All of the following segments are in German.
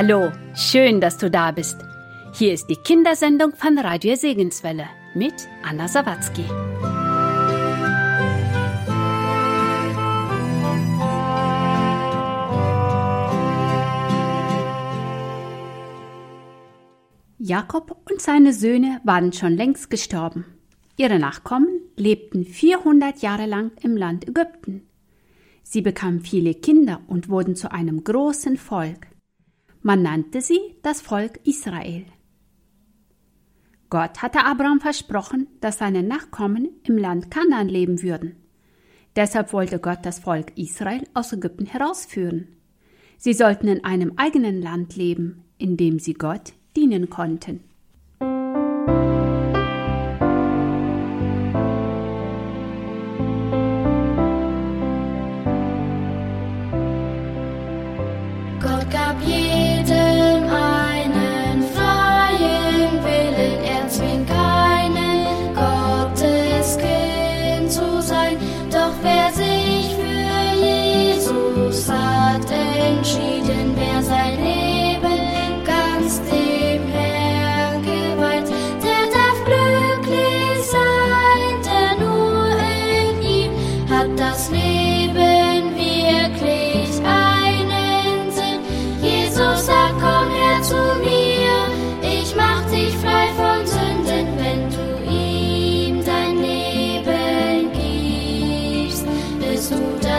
Hallo, schön, dass du da bist. Hier ist die Kindersendung von Radio Segenswelle mit Anna Sawatzki. Jakob und seine Söhne waren schon längst gestorben. Ihre Nachkommen lebten 400 Jahre lang im Land Ägypten. Sie bekamen viele Kinder und wurden zu einem großen Volk. Man nannte sie das Volk Israel. Gott hatte Abraham versprochen, dass seine Nachkommen im Land Kanaan leben würden. Deshalb wollte Gott das Volk Israel aus Ägypten herausführen. Sie sollten in einem eigenen Land leben, in dem sie Gott dienen konnten.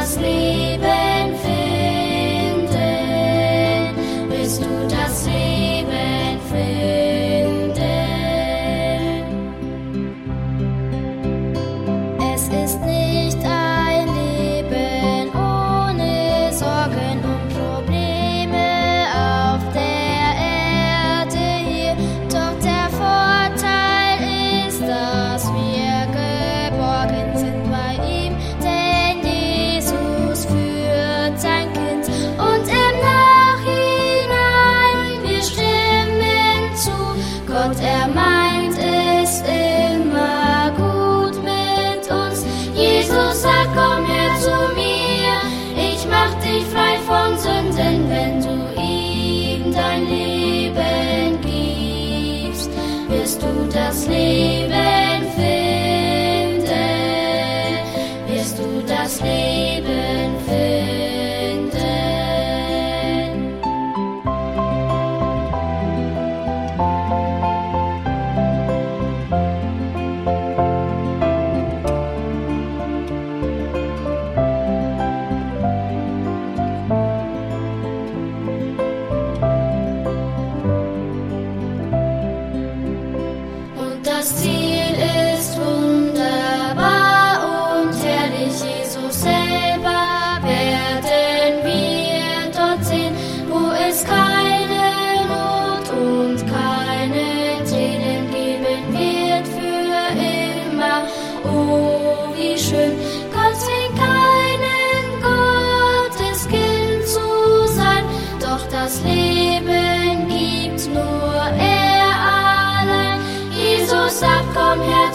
sleeping.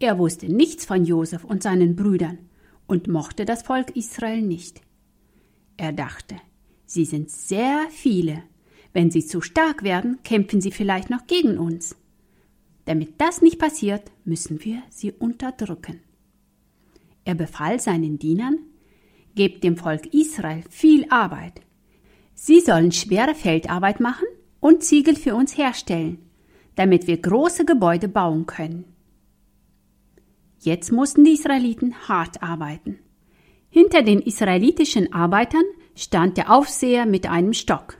Er wusste nichts von Josef und seinen Brüdern und mochte das Volk Israel nicht. Er dachte, sie sind sehr viele wenn sie zu stark werden, kämpfen sie vielleicht noch gegen uns. Damit das nicht passiert, müssen wir sie unterdrücken. Er befahl seinen Dienern, gebt dem Volk Israel viel Arbeit. Sie sollen schwere Feldarbeit machen und Ziegel für uns herstellen, damit wir große Gebäude bauen können. Jetzt mussten die Israeliten hart arbeiten. Hinter den israelitischen Arbeitern stand der Aufseher mit einem Stock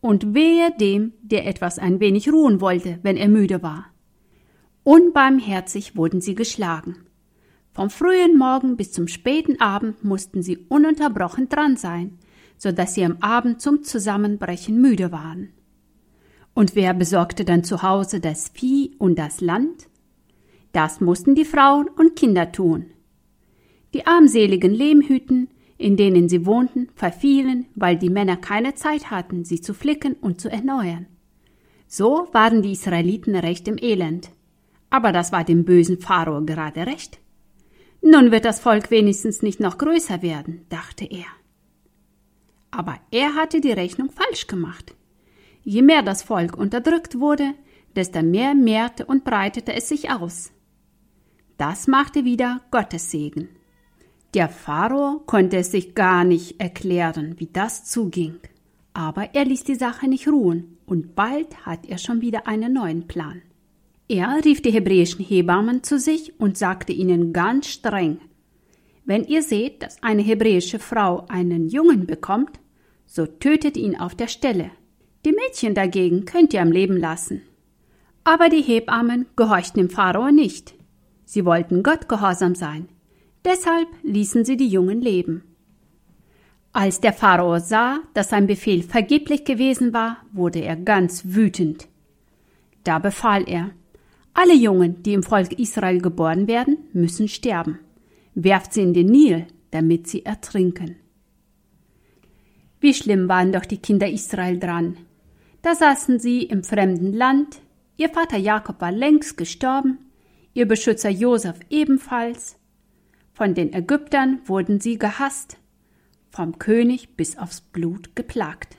und wehe dem, der etwas ein wenig ruhen wollte, wenn er müde war. Unbarmherzig wurden sie geschlagen. Vom frühen Morgen bis zum späten Abend mussten sie ununterbrochen dran sein, so dass sie am Abend zum Zusammenbrechen müde waren. Und wer besorgte dann zu Hause das Vieh und das Land? Das mussten die Frauen und Kinder tun. Die armseligen Lehmhütten, in denen sie wohnten, verfielen, weil die Männer keine Zeit hatten, sie zu flicken und zu erneuern. So waren die Israeliten recht im Elend. Aber das war dem bösen Pharao gerade recht. Nun wird das Volk wenigstens nicht noch größer werden, dachte er. Aber er hatte die Rechnung falsch gemacht. Je mehr das Volk unterdrückt wurde, desto mehr mehrte und breitete es sich aus. Das machte wieder Gottes Segen. Der Pharao konnte es sich gar nicht erklären, wie das zuging. Aber er ließ die Sache nicht ruhen, und bald hat er schon wieder einen neuen Plan. Er rief die hebräischen Hebammen zu sich und sagte ihnen ganz streng Wenn ihr seht, dass eine hebräische Frau einen Jungen bekommt, so tötet ihn auf der Stelle. Die Mädchen dagegen könnt ihr am Leben lassen. Aber die Hebammen gehorchten dem Pharao nicht. Sie wollten Gott gehorsam sein. Deshalb ließen sie die Jungen leben. Als der Pharao sah, dass sein Befehl vergeblich gewesen war, wurde er ganz wütend. Da befahl er, alle Jungen, die im Volk Israel geboren werden, müssen sterben. Werft sie in den Nil, damit sie ertrinken. Wie schlimm waren doch die Kinder Israel dran. Da saßen sie im fremden Land, ihr Vater Jakob war längst gestorben, ihr Beschützer Josef ebenfalls. Von den Ägyptern wurden sie gehasst, vom König bis aufs Blut geplagt.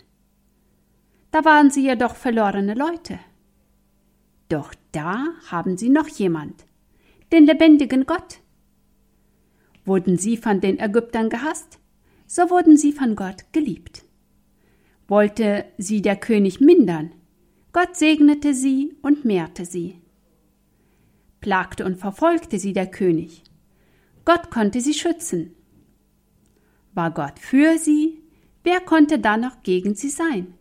Da waren sie jedoch verlorene Leute. Doch da haben sie noch jemand, den lebendigen Gott. Wurden sie von den Ägyptern gehasst, so wurden sie von Gott geliebt. Wollte sie der König mindern, Gott segnete sie und mehrte sie. Plagte und verfolgte sie der König, Gott konnte sie schützen. War Gott für sie, wer konnte dann noch gegen sie sein?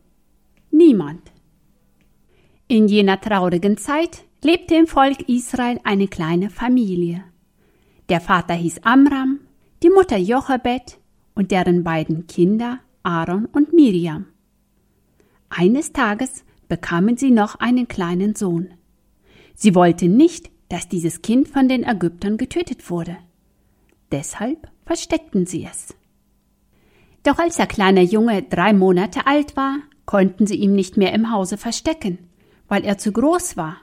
Niemand. In jener traurigen Zeit lebte im Volk Israel eine kleine Familie. Der Vater hieß Amram, die Mutter Jochebed und deren beiden Kinder Aaron und Miriam. Eines Tages bekamen sie noch einen kleinen Sohn. Sie wollten nicht, dass dieses Kind von den Ägyptern getötet wurde. Deshalb versteckten sie es. Doch als der kleine Junge drei Monate alt war, konnten sie ihn nicht mehr im Hause verstecken weil er zu groß war.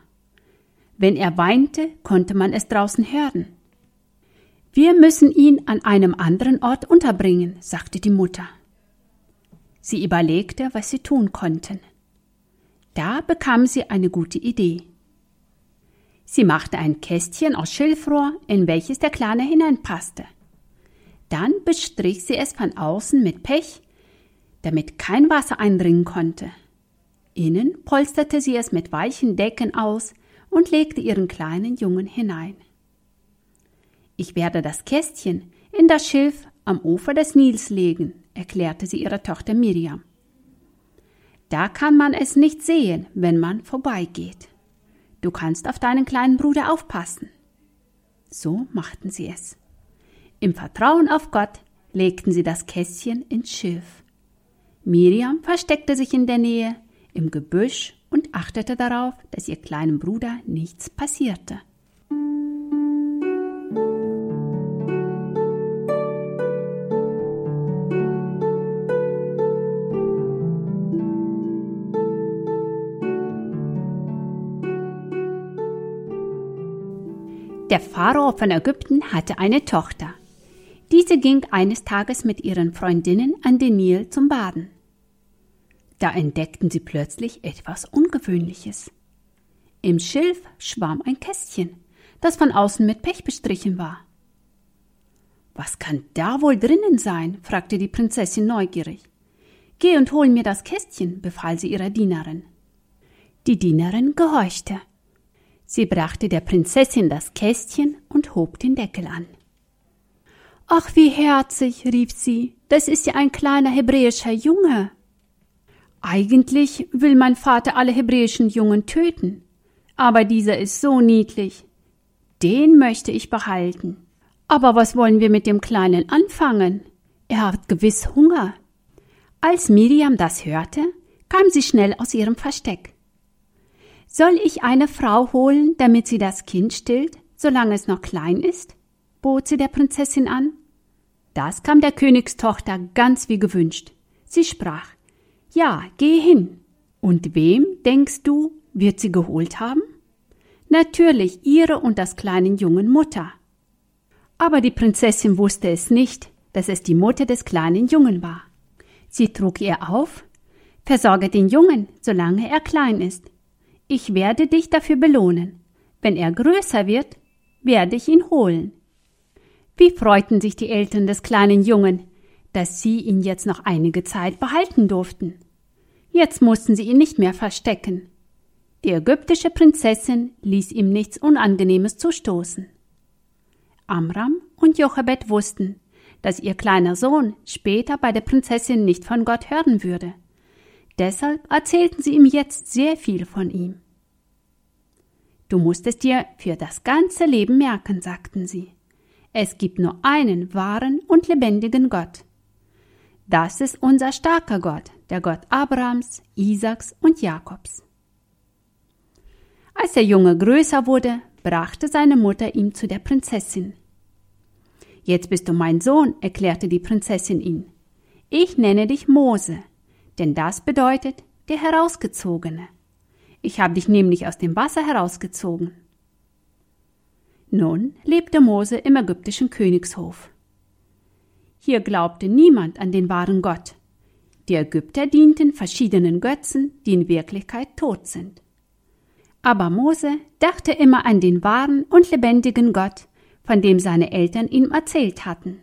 Wenn er weinte, konnte man es draußen hören. Wir müssen ihn an einem anderen Ort unterbringen, sagte die Mutter. Sie überlegte, was sie tun konnten. Da bekam sie eine gute Idee. Sie machte ein Kästchen aus Schilfrohr, in welches der Kleine hineinpasste. Dann bestrich sie es von außen mit Pech, damit kein Wasser eindringen konnte. Innen polsterte sie es mit weichen Decken aus und legte ihren kleinen Jungen hinein. Ich werde das Kästchen in das Schilf am Ufer des Nils legen, erklärte sie ihrer Tochter Miriam. Da kann man es nicht sehen, wenn man vorbeigeht. Du kannst auf deinen kleinen Bruder aufpassen. So machten sie es. Im Vertrauen auf Gott legten sie das Kästchen ins Schilf. Miriam versteckte sich in der Nähe, im Gebüsch und achtete darauf, dass ihr kleinem Bruder nichts passierte. Der Pharao von Ägypten hatte eine Tochter. Diese ging eines Tages mit ihren Freundinnen an den Nil zum Baden. Da entdeckten sie plötzlich etwas Ungewöhnliches. Im Schilf schwamm ein Kästchen, das von außen mit Pech bestrichen war. Was kann da wohl drinnen sein? fragte die Prinzessin neugierig. Geh und hol mir das Kästchen, befahl sie ihrer Dienerin. Die Dienerin gehorchte. Sie brachte der Prinzessin das Kästchen und hob den Deckel an. Ach, wie herzig, rief sie, das ist ja ein kleiner hebräischer Junge. Eigentlich will mein Vater alle hebräischen Jungen töten, aber dieser ist so niedlich. Den möchte ich behalten. Aber was wollen wir mit dem Kleinen anfangen? Er hat gewiss Hunger. Als Miriam das hörte, kam sie schnell aus ihrem Versteck. Soll ich eine Frau holen, damit sie das Kind stillt, solange es noch klein ist? bot sie der Prinzessin an. Das kam der Königstochter ganz wie gewünscht. Sie sprach Ja, geh hin. Und wem, denkst du, wird sie geholt haben? Natürlich ihre und das kleinen Jungen Mutter. Aber die Prinzessin wusste es nicht, dass es die Mutter des kleinen Jungen war. Sie trug ihr auf Versorge den Jungen, solange er klein ist. Ich werde dich dafür belohnen. Wenn er größer wird, werde ich ihn holen. Wie freuten sich die Eltern des kleinen Jungen, dass sie ihn jetzt noch einige Zeit behalten durften. Jetzt mussten sie ihn nicht mehr verstecken. Die ägyptische Prinzessin ließ ihm nichts Unangenehmes zustoßen. Amram und Jochebed wussten, dass ihr kleiner Sohn später bei der Prinzessin nicht von Gott hören würde. Deshalb erzählten sie ihm jetzt sehr viel von ihm. Du musst es dir für das ganze Leben merken, sagten sie. Es gibt nur einen wahren und lebendigen Gott. Das ist unser starker Gott, der Gott Abrahams, Isaaks und Jakobs. Als der Junge größer wurde, brachte seine Mutter ihn zu der Prinzessin. Jetzt bist du mein Sohn, erklärte die Prinzessin ihn. Ich nenne dich Mose, denn das bedeutet der Herausgezogene. Ich habe dich nämlich aus dem Wasser herausgezogen. Nun lebte Mose im ägyptischen Königshof. Hier glaubte niemand an den wahren Gott. Die Ägypter dienten verschiedenen Götzen, die in Wirklichkeit tot sind. Aber Mose dachte immer an den wahren und lebendigen Gott, von dem seine Eltern ihm erzählt hatten.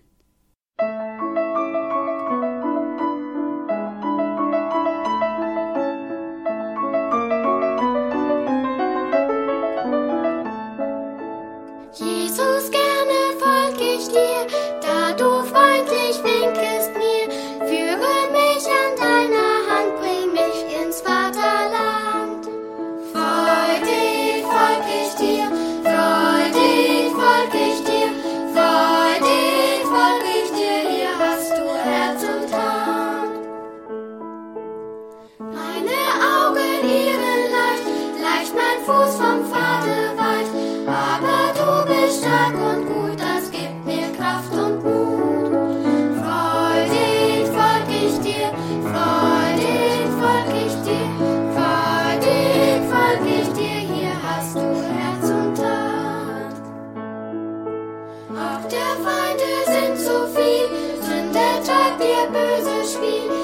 Vieles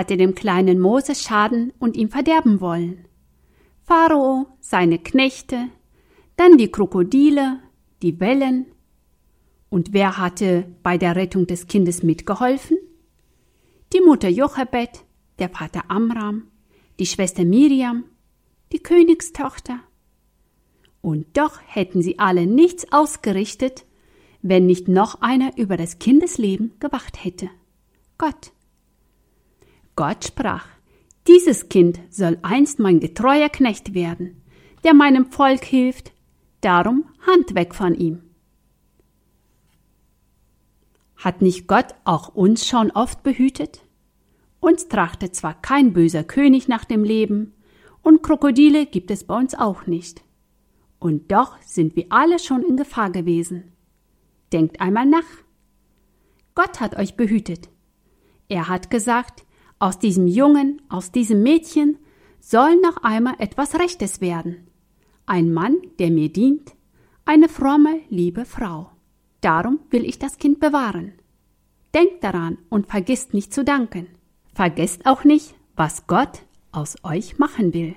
hatte dem kleinen Moses schaden und ihm verderben wollen. Pharao, seine Knechte, dann die Krokodile, die Wellen. Und wer hatte bei der Rettung des Kindes mitgeholfen? Die Mutter Jochebed, der Vater Amram, die Schwester Miriam, die Königstochter. Und doch hätten sie alle nichts ausgerichtet, wenn nicht noch einer über das Kindesleben gewacht hätte. Gott. Gott sprach, dieses Kind soll einst mein getreuer Knecht werden, der meinem Volk hilft, darum Hand weg von ihm. Hat nicht Gott auch uns schon oft behütet? Uns trachtet zwar kein böser König nach dem Leben, und Krokodile gibt es bei uns auch nicht. Und doch sind wir alle schon in Gefahr gewesen. Denkt einmal nach. Gott hat euch behütet. Er hat gesagt, aus diesem Jungen, aus diesem Mädchen soll noch einmal etwas Rechtes werden. Ein Mann, der mir dient, eine fromme, liebe Frau. Darum will ich das Kind bewahren. Denkt daran und vergisst nicht zu danken. Vergesst auch nicht, was Gott aus euch machen will.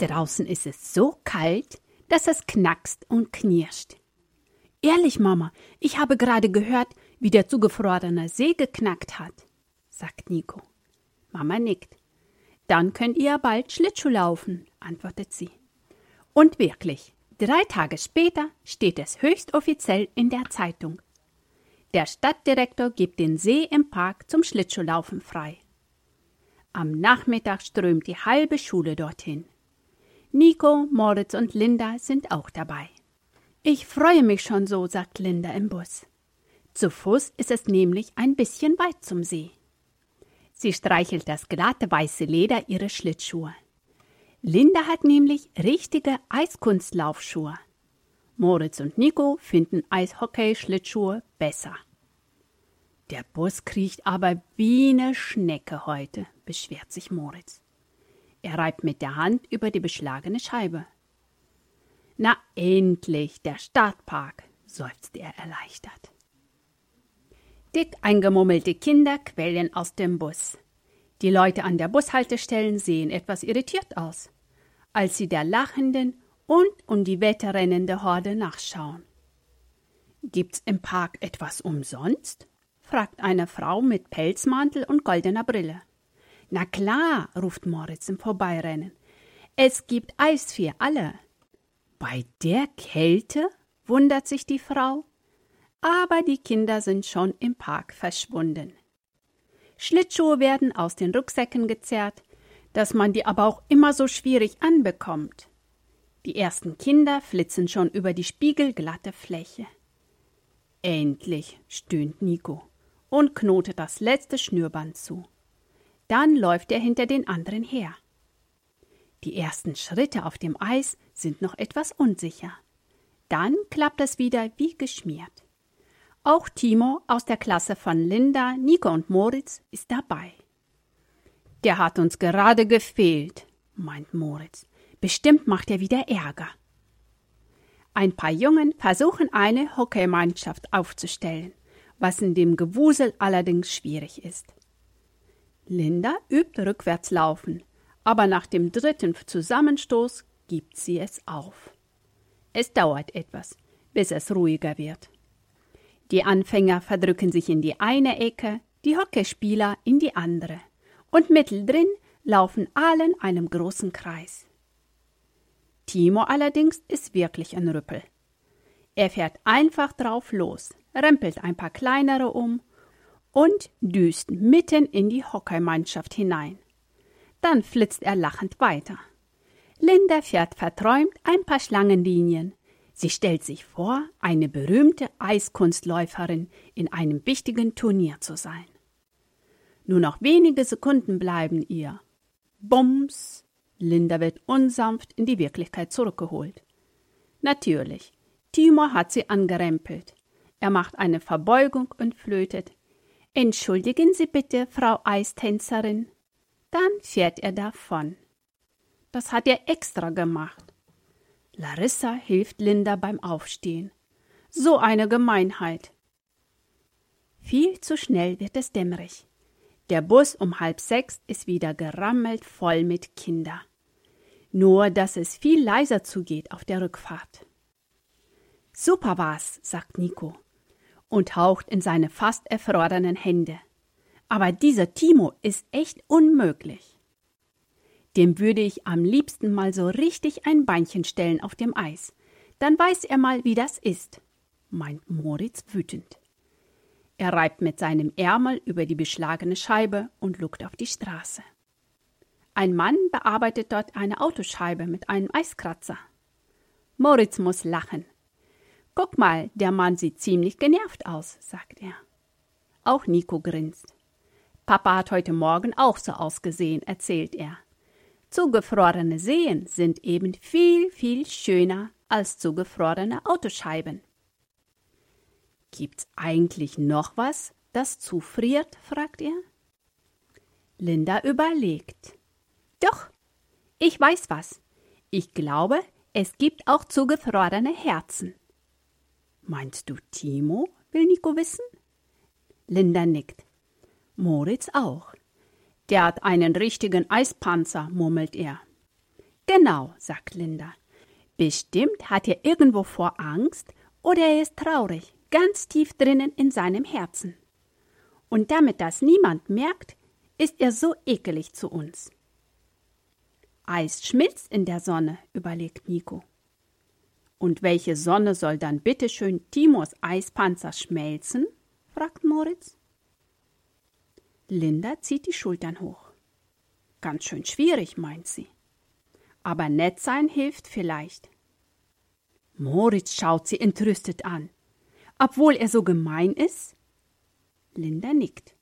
Draußen ist es so kalt, dass es knackst und knirscht. Ehrlich, Mama, ich habe gerade gehört, wie der zugefrorene See geknackt hat, sagt Nico. Mama nickt. Dann könnt ihr bald Schlittschuh laufen, antwortet sie. Und wirklich, drei Tage später steht es höchst offiziell in der Zeitung. Der Stadtdirektor gibt den See im Park zum Schlittschuhlaufen frei. Am Nachmittag strömt die halbe Schule dorthin. Nico, Moritz und Linda sind auch dabei. Ich freue mich schon so, sagt Linda im Bus. Zu Fuß ist es nämlich ein bisschen weit zum See. Sie streichelt das glatte weiße Leder ihrer Schlittschuhe. Linda hat nämlich richtige Eiskunstlaufschuhe. Moritz und Nico finden Eishockey-Schlittschuhe besser. Der Bus kriecht aber wie eine Schnecke heute, beschwert sich Moritz. Er reibt mit der Hand über die beschlagene Scheibe. Na endlich, der Startpark, seufzt er erleichtert. Dick eingemummelte Kinder quellen aus dem Bus. Die Leute an der Bushaltestellen sehen etwas irritiert aus, als sie der lachenden und um die Wette rennende Horde nachschauen. Gibt's im Park etwas umsonst? fragt eine Frau mit Pelzmantel und goldener Brille. Na klar, ruft Moritz im Vorbeirennen. Es gibt Eis für alle. Bei der Kälte? wundert sich die Frau. Aber die Kinder sind schon im Park verschwunden. Schlittschuhe werden aus den Rucksäcken gezerrt, dass man die aber auch immer so schwierig anbekommt. Die ersten Kinder flitzen schon über die spiegelglatte Fläche. Endlich, stöhnt Nico und knotet das letzte Schnürband zu. Dann läuft er hinter den anderen her. Die ersten Schritte auf dem Eis sind noch etwas unsicher. Dann klappt es wieder wie geschmiert. Auch Timo aus der Klasse von Linda, Nico und Moritz ist dabei. Der hat uns gerade gefehlt, meint Moritz. Bestimmt macht er wieder Ärger. Ein paar Jungen versuchen eine Hockeymannschaft aufzustellen, was in dem Gewusel allerdings schwierig ist. Linda übt Rückwärtslaufen, aber nach dem dritten Zusammenstoß gibt sie es auf. Es dauert etwas, bis es ruhiger wird. Die Anfänger verdrücken sich in die eine Ecke, die Hockeyspieler in die andere, und mitteldrin laufen alle in einem großen Kreis. Timo allerdings ist wirklich ein Rüppel. Er fährt einfach drauf los, rempelt ein paar kleinere um und düst mitten in die Hockeymannschaft hinein. Dann flitzt er lachend weiter. Linda fährt verträumt ein paar Schlangenlinien. Sie stellt sich vor, eine berühmte Eiskunstläuferin in einem wichtigen Turnier zu sein. Nur noch wenige Sekunden bleiben ihr. Bums! Linda wird unsanft in die Wirklichkeit zurückgeholt. Natürlich, Timur hat sie angerempelt. Er macht eine Verbeugung und flötet. Entschuldigen Sie bitte, Frau Eistänzerin. Dann fährt er davon. Das hat er extra gemacht. Larissa hilft Linda beim Aufstehen. So eine Gemeinheit. Viel zu schnell wird es dämmerig. Der Bus um halb sechs ist wieder gerammelt voll mit Kindern. Nur, dass es viel leiser zugeht auf der Rückfahrt. Super war's, sagt Nico und haucht in seine fast erfrorenen Hände. Aber dieser Timo ist echt unmöglich. Dem würde ich am liebsten mal so richtig ein Beinchen stellen auf dem Eis. Dann weiß er mal, wie das ist, meint Moritz wütend. Er reibt mit seinem Ärmel über die beschlagene Scheibe und lugt auf die Straße. Ein Mann bearbeitet dort eine Autoscheibe mit einem Eiskratzer. Moritz muss lachen. Guck mal, der Mann sieht ziemlich genervt aus, sagt er. Auch Nico grinst. Papa hat heute Morgen auch so ausgesehen, erzählt er. Zugefrorene Seen sind eben viel, viel schöner als zugefrorene Autoscheiben. Gibt's eigentlich noch was, das zufriert? fragt er. Linda überlegt. Doch, ich weiß was. Ich glaube, es gibt auch zugefrorene Herzen. Meinst du Timo? will Nico wissen. Linda nickt. Moritz auch. Der hat einen richtigen Eispanzer, murmelt er. Genau, sagt Linda. Bestimmt hat er irgendwo vor Angst oder er ist traurig, ganz tief drinnen in seinem Herzen. Und damit das niemand merkt, ist er so ekelig zu uns. Eis schmilzt in der Sonne, überlegt Nico. Und welche Sonne soll dann bitteschön Timos Eispanzer schmelzen? fragt Moritz. Linda zieht die Schultern hoch. Ganz schön schwierig, meint sie. Aber nett sein hilft vielleicht. Moritz schaut sie entrüstet an. Obwohl er so gemein ist? Linda nickt.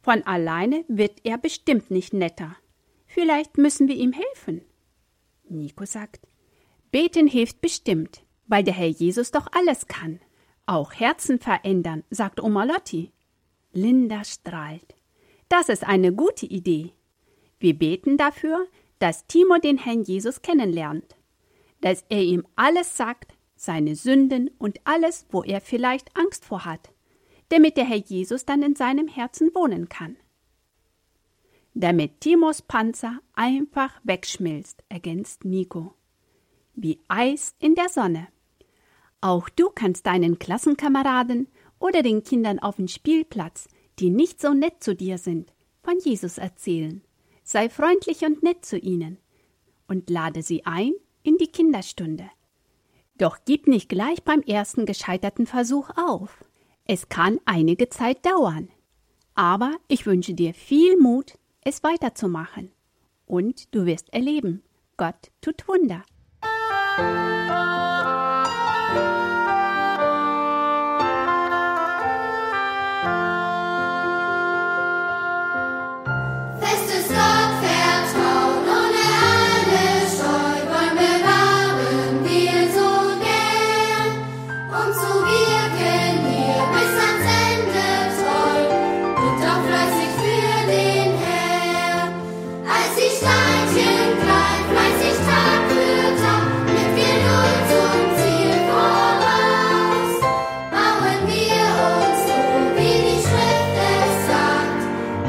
Von alleine wird er bestimmt nicht netter. Vielleicht müssen wir ihm helfen. Nico sagt, Beten hilft bestimmt, weil der Herr Jesus doch alles kann. Auch Herzen verändern, sagt Oma Lotti. Linda strahlt. Das ist eine gute Idee. Wir beten dafür, dass Timo den Herrn Jesus kennenlernt, dass er ihm alles sagt, seine Sünden und alles, wo er vielleicht Angst vor hat, damit der Herr Jesus dann in seinem Herzen wohnen kann. Damit Timos Panzer einfach wegschmilzt, ergänzt Nico. Wie Eis in der Sonne. Auch du kannst deinen Klassenkameraden oder den Kindern auf dem Spielplatz, die nicht so nett zu dir sind, von Jesus erzählen. Sei freundlich und nett zu ihnen und lade sie ein in die Kinderstunde. Doch gib nicht gleich beim ersten gescheiterten Versuch auf. Es kann einige Zeit dauern. Aber ich wünsche dir viel Mut, es weiterzumachen. Und du wirst erleben, Gott tut Wunder. Música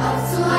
Xua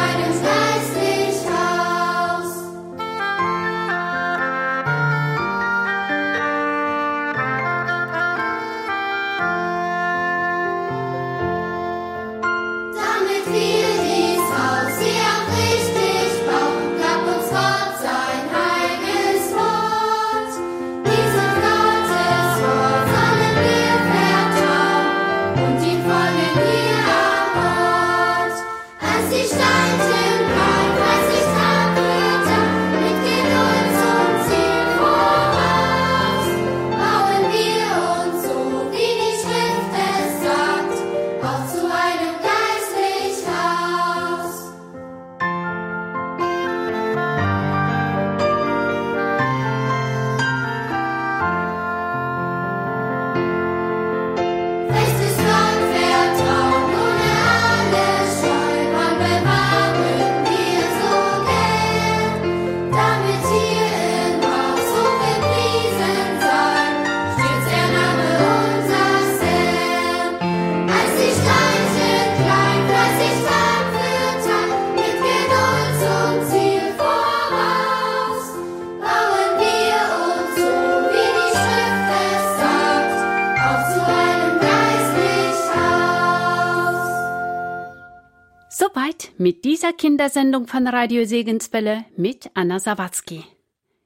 mit dieser Kindersendung von Radio Segenswelle mit Anna Sawatzki.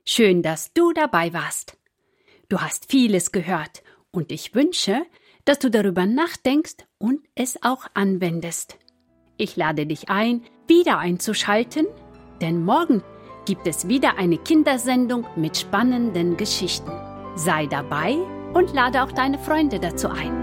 Schön, dass du dabei warst. Du hast vieles gehört und ich wünsche, dass du darüber nachdenkst und es auch anwendest. Ich lade dich ein, wieder einzuschalten, denn morgen gibt es wieder eine Kindersendung mit spannenden Geschichten. Sei dabei und lade auch deine Freunde dazu ein.